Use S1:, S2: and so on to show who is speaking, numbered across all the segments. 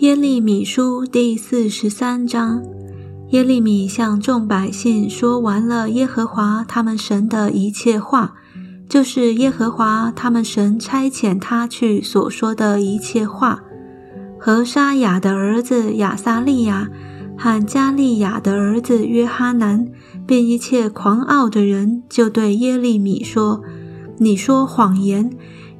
S1: 耶利米书第四十三章，耶利米向众百姓说完了耶和华他们神的一切话，就是耶和华他们神差遣他去所说的一切话。和沙雅的儿子亚撒利亚和加利亚的儿子约哈南，并一切狂傲的人，就对耶利米说：“你说谎言，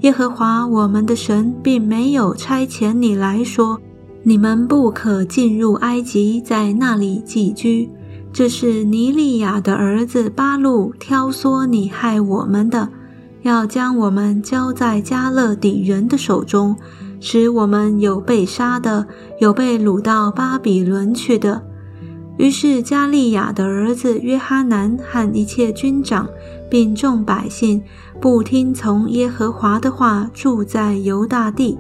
S1: 耶和华我们的神并没有差遣你来说。”你们不可进入埃及，在那里寄居。这是尼利亚的儿子巴路挑唆你害我们的，要将我们交在加勒底人的手中，使我们有被杀的，有被掳到巴比伦去的。于是加利亚的儿子约哈南和一切军长，并众百姓，不听从耶和华的话，住在犹大地。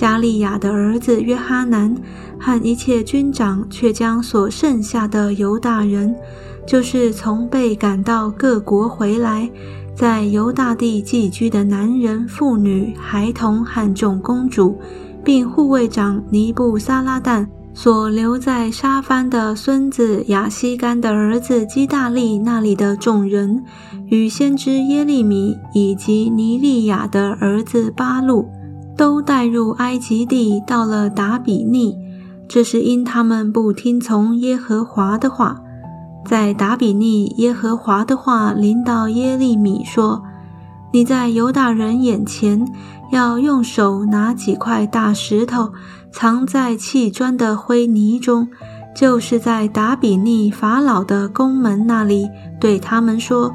S1: 加利亚的儿子约哈南和一切军长，却将所剩下的犹大人，就是从被赶到各国回来，在犹大地寄居的男人、妇女、孩童和众公主，并护卫长尼布撒拉旦所留在沙番的孙子亚西干的儿子基大利那里的众人，与先知耶利米以及尼利亚的儿子巴路。都带入埃及地，到了达比尼。这是因他们不听从耶和华的话。在达比尼，耶和华的话临到耶利米说：“你在犹大人眼前，要用手拿几块大石头，藏在砌砖的灰泥中，就是在达比尼法老的宫门那里，对他们说：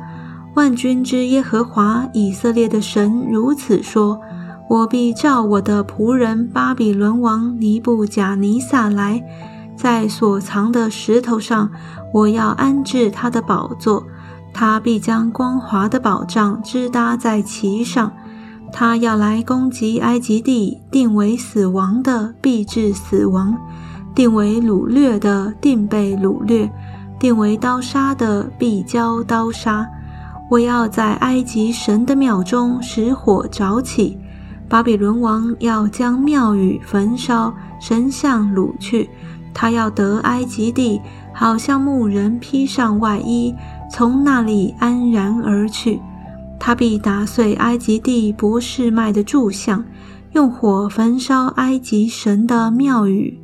S1: 万军之耶和华以色列的神如此说。”我必召我的仆人巴比伦王尼布贾尼撒来，在所藏的石头上，我要安置他的宝座。他必将光滑的宝杖支搭在其上。他要来攻击埃及地，定为死亡的必致死亡，定为掳掠的定被掳掠，定为刀杀的必交刀杀。我要在埃及神的庙中使火着起。巴比伦王要将庙宇焚烧，神像掳去。他要得埃及地，好像牧人披上外衣，从那里安然而去。他必打碎埃及地博士卖的柱像，用火焚烧埃及神的庙宇。